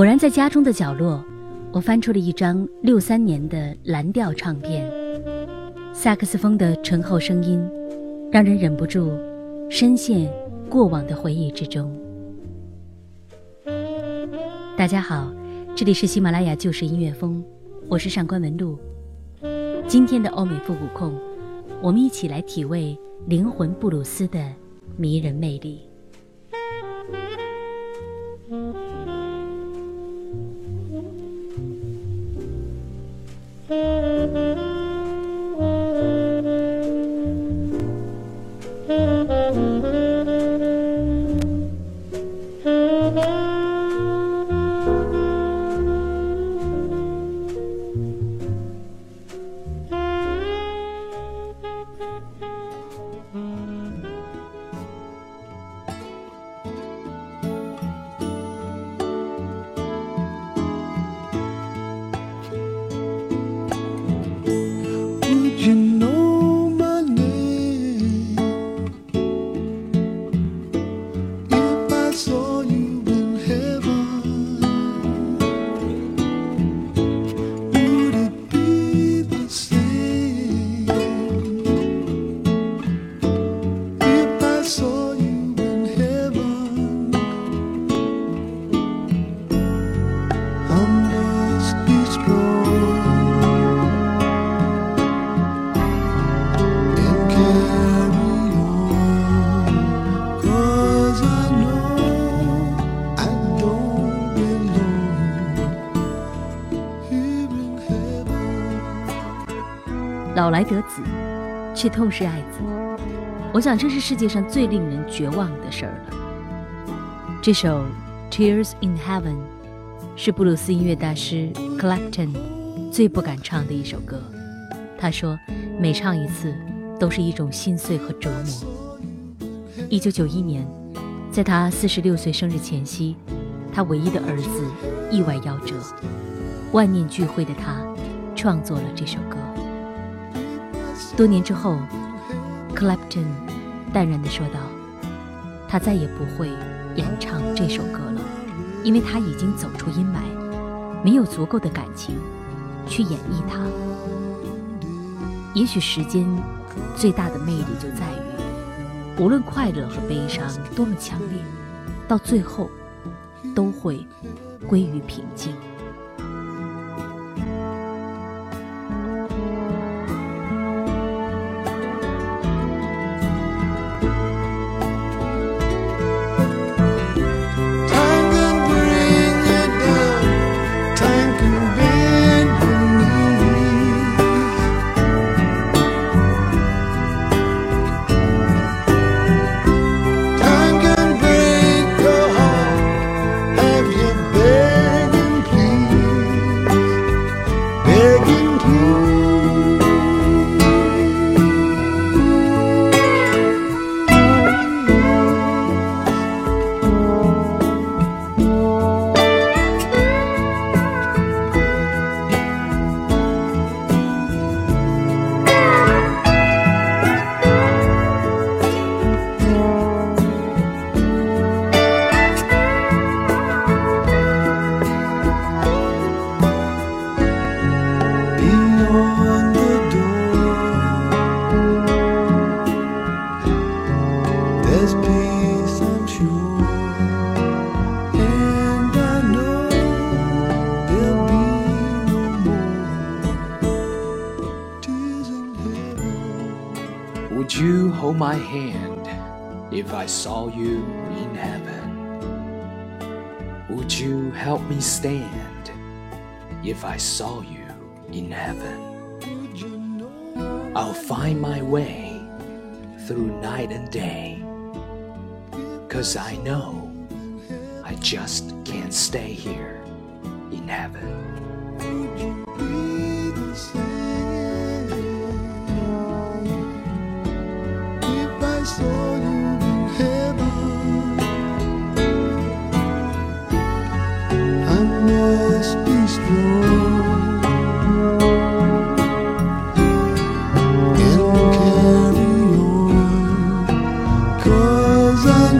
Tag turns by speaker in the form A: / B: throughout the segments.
A: 偶然在家中的角落，我翻出了一张六三年的蓝调唱片，萨克斯风的醇厚声音，让人忍不住深陷过往的回忆之中。大家好，这里是喜马拉雅旧时音乐风，我是上官文露。今天的欧美复古控，我们一起来体味灵魂布鲁斯的迷人魅力。老来得子，却痛失爱子。我想这是世界上最令人绝望的事儿了。这首《Tears in Heaven》是布鲁斯音乐大师 Clapton 最不敢唱的一首歌。他说，每唱一次都是一种心碎和折磨。一九九一年，在他四十六岁生日前夕，他唯一的儿子意外夭折，万念俱灰的他创作了这首歌。多年之后，Clapton 淡然地说道：“他再也不会演唱这首歌了，因为他已经走出阴霾，没有足够的感情去演绎它。也许时间最大的魅力就在于，无论快乐和悲伤多么强烈，到最后都会归于平静。”
B: If I saw you in heaven? Would you help me stand if I saw you in heaven? I'll find my way through night and day. Cause I know I just can't stay here in heaven.
C: run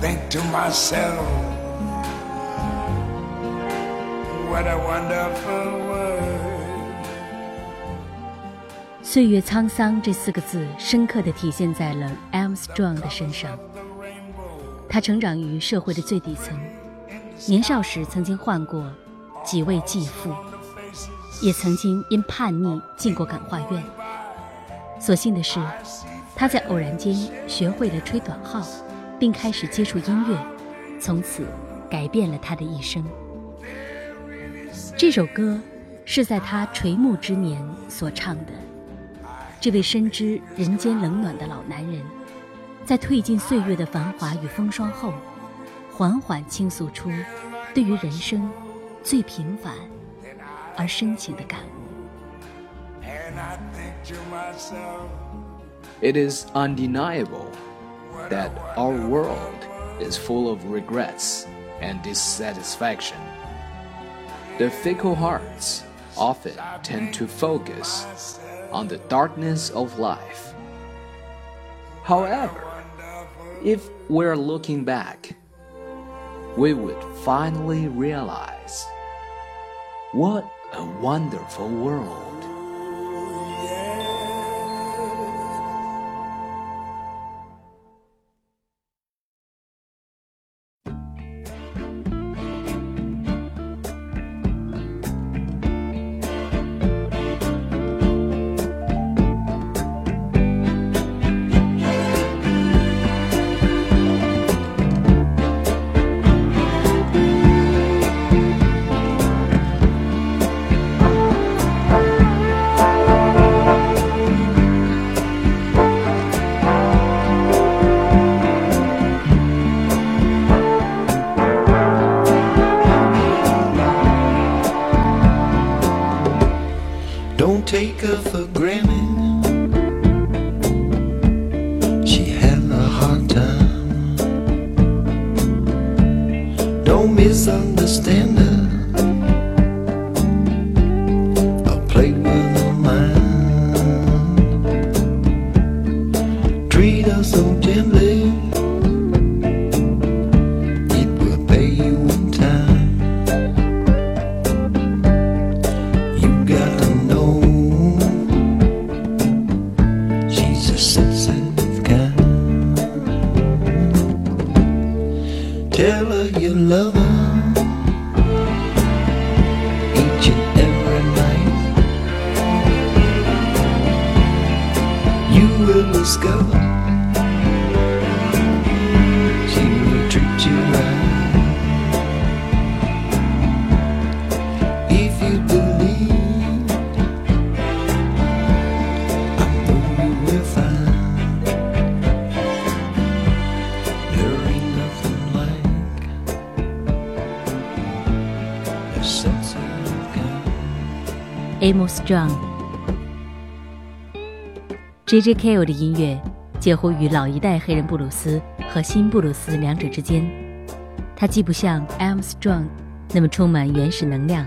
C: Think to myself, what a wonderful world.
A: 岁月沧桑这四个字，深刻地体现在了 Armstrong 的身上。他成长于社会的最底层，年少时曾经患过几位继父，也曾经因叛逆进过感化院。所幸的是，他在偶然间学会了吹短号，并开始接触音乐，从此改变了他的一生。这首歌是在他垂暮之年所唱的。这位深知人间冷暖的老男人，在褪尽岁月的繁华与风霜后，缓缓倾诉出对于人生。最平凡而深情的感悟。
B: It is undeniable that our world is full of regrets and dissatisfaction. The fickle hearts often tend to focus on the darkness of life. However, if we're looking back, we would finally realize what a wonderful world.
A: Amos Strong。J.J. Cale 的音乐介乎于老一代黑人布鲁斯和新布鲁斯两者之间，它既不像 Amos Strong 那么充满原始能量，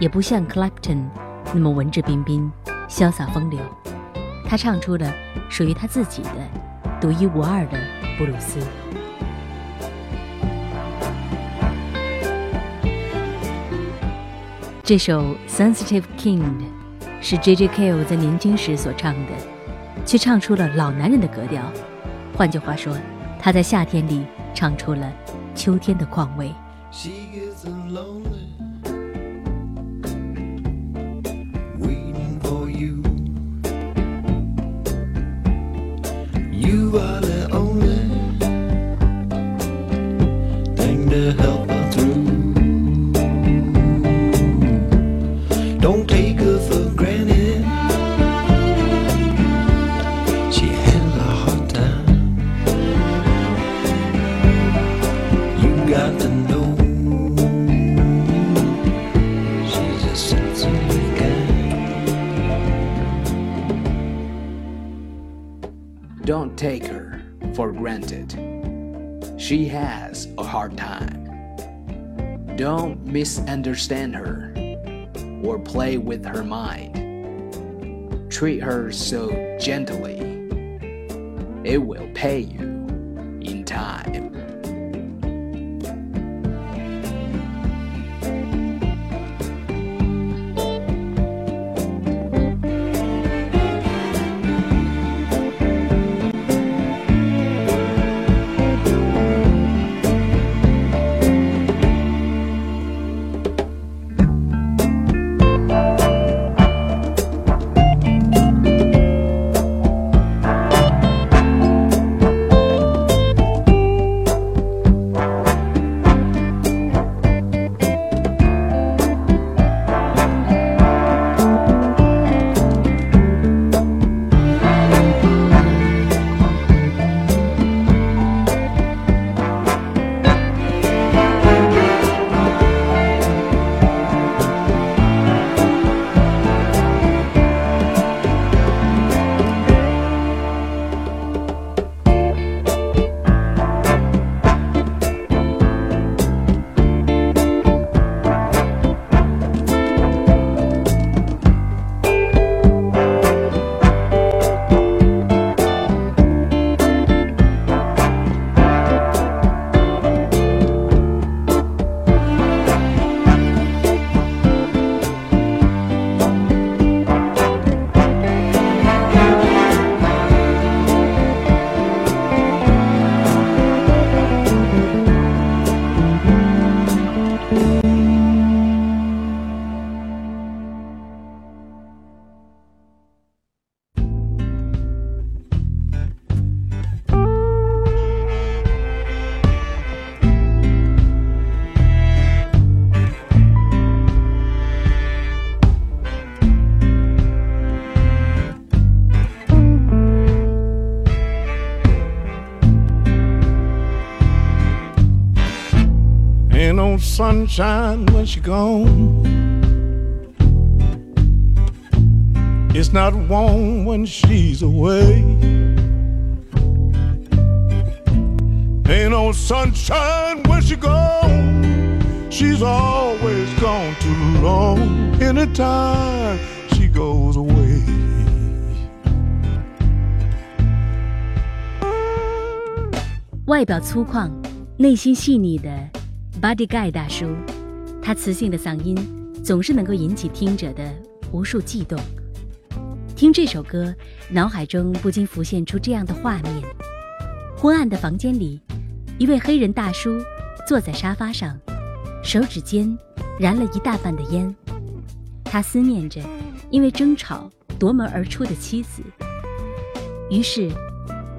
A: 也不像 Clapton 那么文质彬彬、潇洒风流。他唱出了属于他自己的独一无二的布鲁斯。这首《Sensitive King》是 jjkl 在年轻时所唱的，却唱出了老男人的格调。换句话说，他在夏天里唱出了秋天的况味。
D: Don't take her for granted. She has a hard time. Don't misunderstand her or play with her mind. Treat her so gently. It will pay you in time.
E: ain't no sunshine when she gone. It's not warm when she's away. Ain't no sunshine when she gone. She's always gone too long. Anytime she goes away.
A: 外表粗犷、内心细腻的 Buddy Guy 大叔，他磁性的嗓音总是能够引起听者的无数悸动。听这首歌，脑海中不禁浮现出这样的画面：昏暗的房间里，一位黑人大叔坐在沙发上，手指间燃了一大半的烟。他思念着因为争吵夺门而出的妻子，于是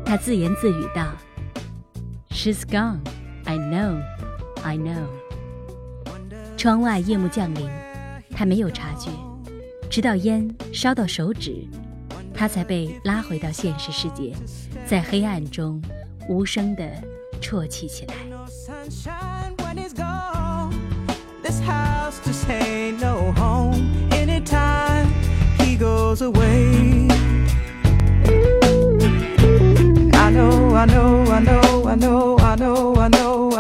A: 他自言自语道。She's gone. I know. I know. 窗外夜幕降临，他没有察觉，直到烟烧到手指，他才被拉回到现实世界，在黑暗中无声地啜泣起来。
F: no sunshine when he's gone. This house just ain't no home anytime. he goes away. I know, I know, I know, I know,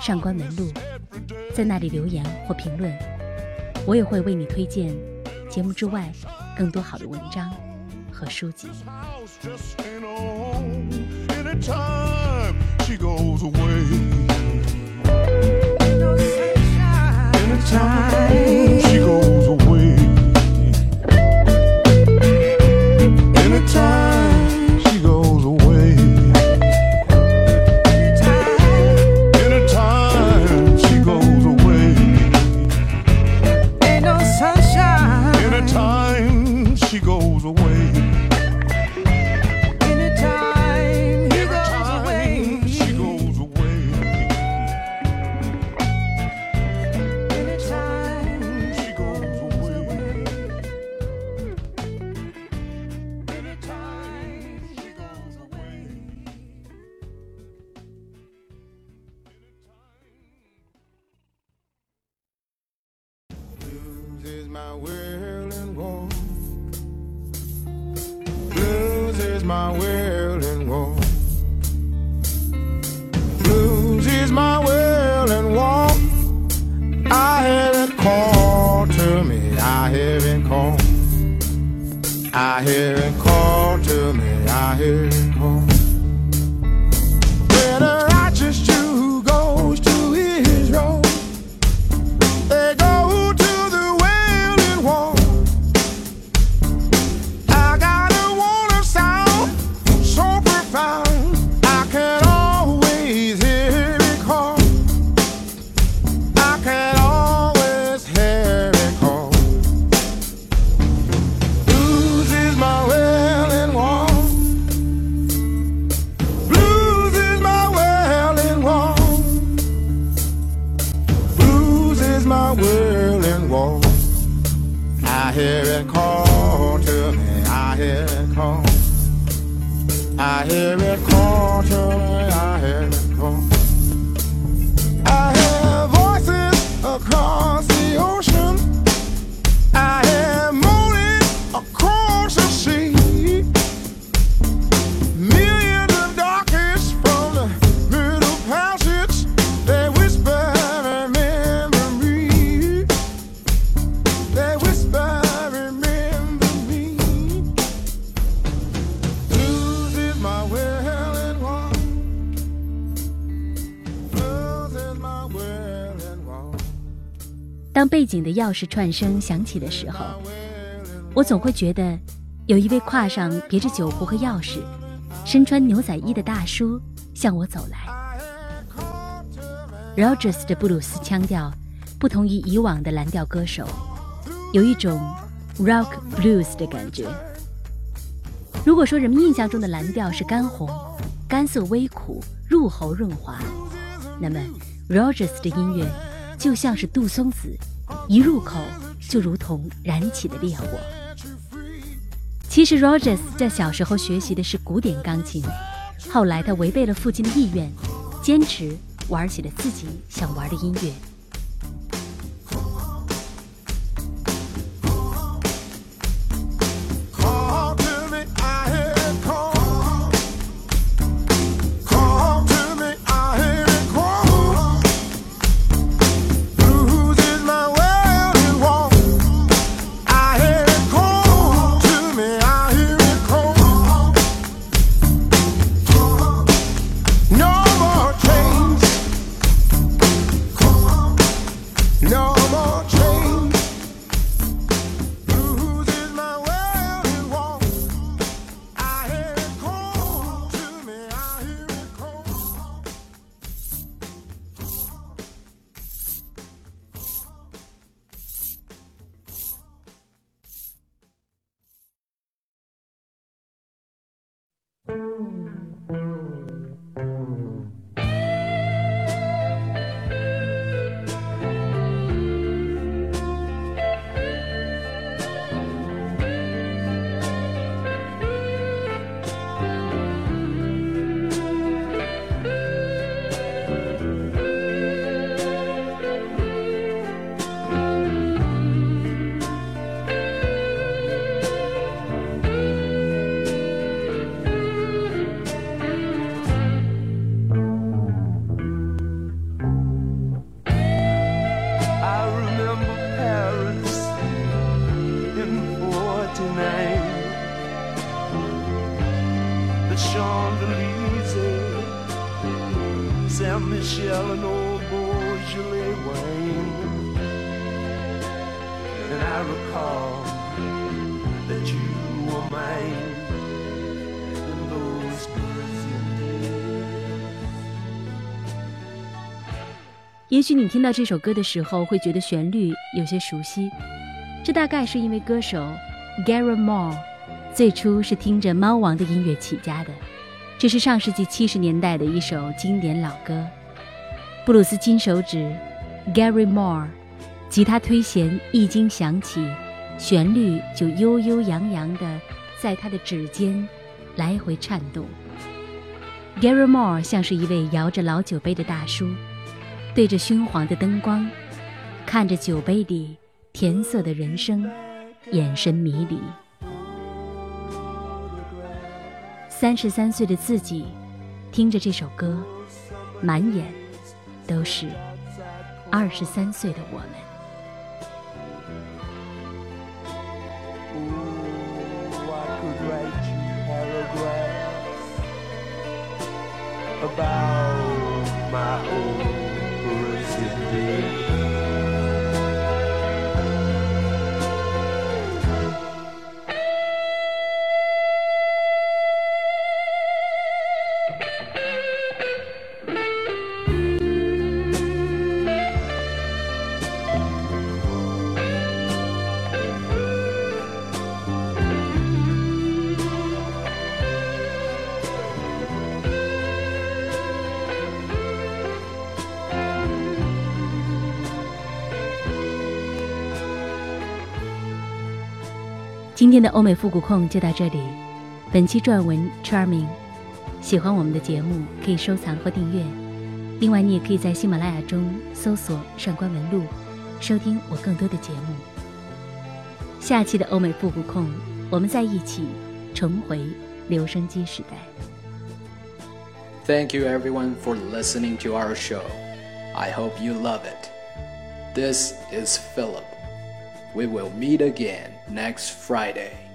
A: 上官门路”，在那里留言或评论，我也会为你推荐节目之外更多好的文章和书籍。
G: My world and war. Blues is my world and war. Blues is my world and war. I hear it call to me. I hear it call. I hear it call
A: 背景的钥匙串声响起的时候，我总会觉得有一位挎上别着酒壶和钥匙、身穿牛仔衣的大叔向我走来。Rogers 的布鲁斯腔调不同于以往的蓝调歌手，有一种 rock blues 的感觉。如果说人们印象中的蓝调是干红、干涩微苦、入喉润滑，那么 Rogers 的音乐就像是杜松子，一入口就如同燃起的烈火。其实 Rogers 在小时候学习的是古典钢琴，后来他违背了父亲的意愿，坚持玩起了自己想玩的音乐。
G: No
A: 也许你听到这首歌的时候会觉得旋律有些熟悉，这大概是因为歌手 Gary Moore 最初是听着猫王的音乐起家的。这是上世纪七十年代的一首经典老歌，布鲁斯金手指 Gary Moore，吉他推弦一经响起，旋律就悠悠扬扬地在他的指尖来回颤动。Gary Moore 像是一位摇着老酒杯的大叔，对着熏黄的灯光，看着酒杯里甜涩的人生，眼神迷离。三十三岁的自己，听着这首歌，满眼都是二十三岁的我们。今天的欧美复古控就到这里，本期撰文 Charming。喜欢我们的节目，可以收藏或订阅。另外，你也可以在喜马拉雅中搜索“上官文露”，收听我更多的节目。下期的欧美复古控，我们在一起重回留声机时代。
B: Thank you everyone for listening to our show. I hope you love it. This is Philip. We will meet again next Friday.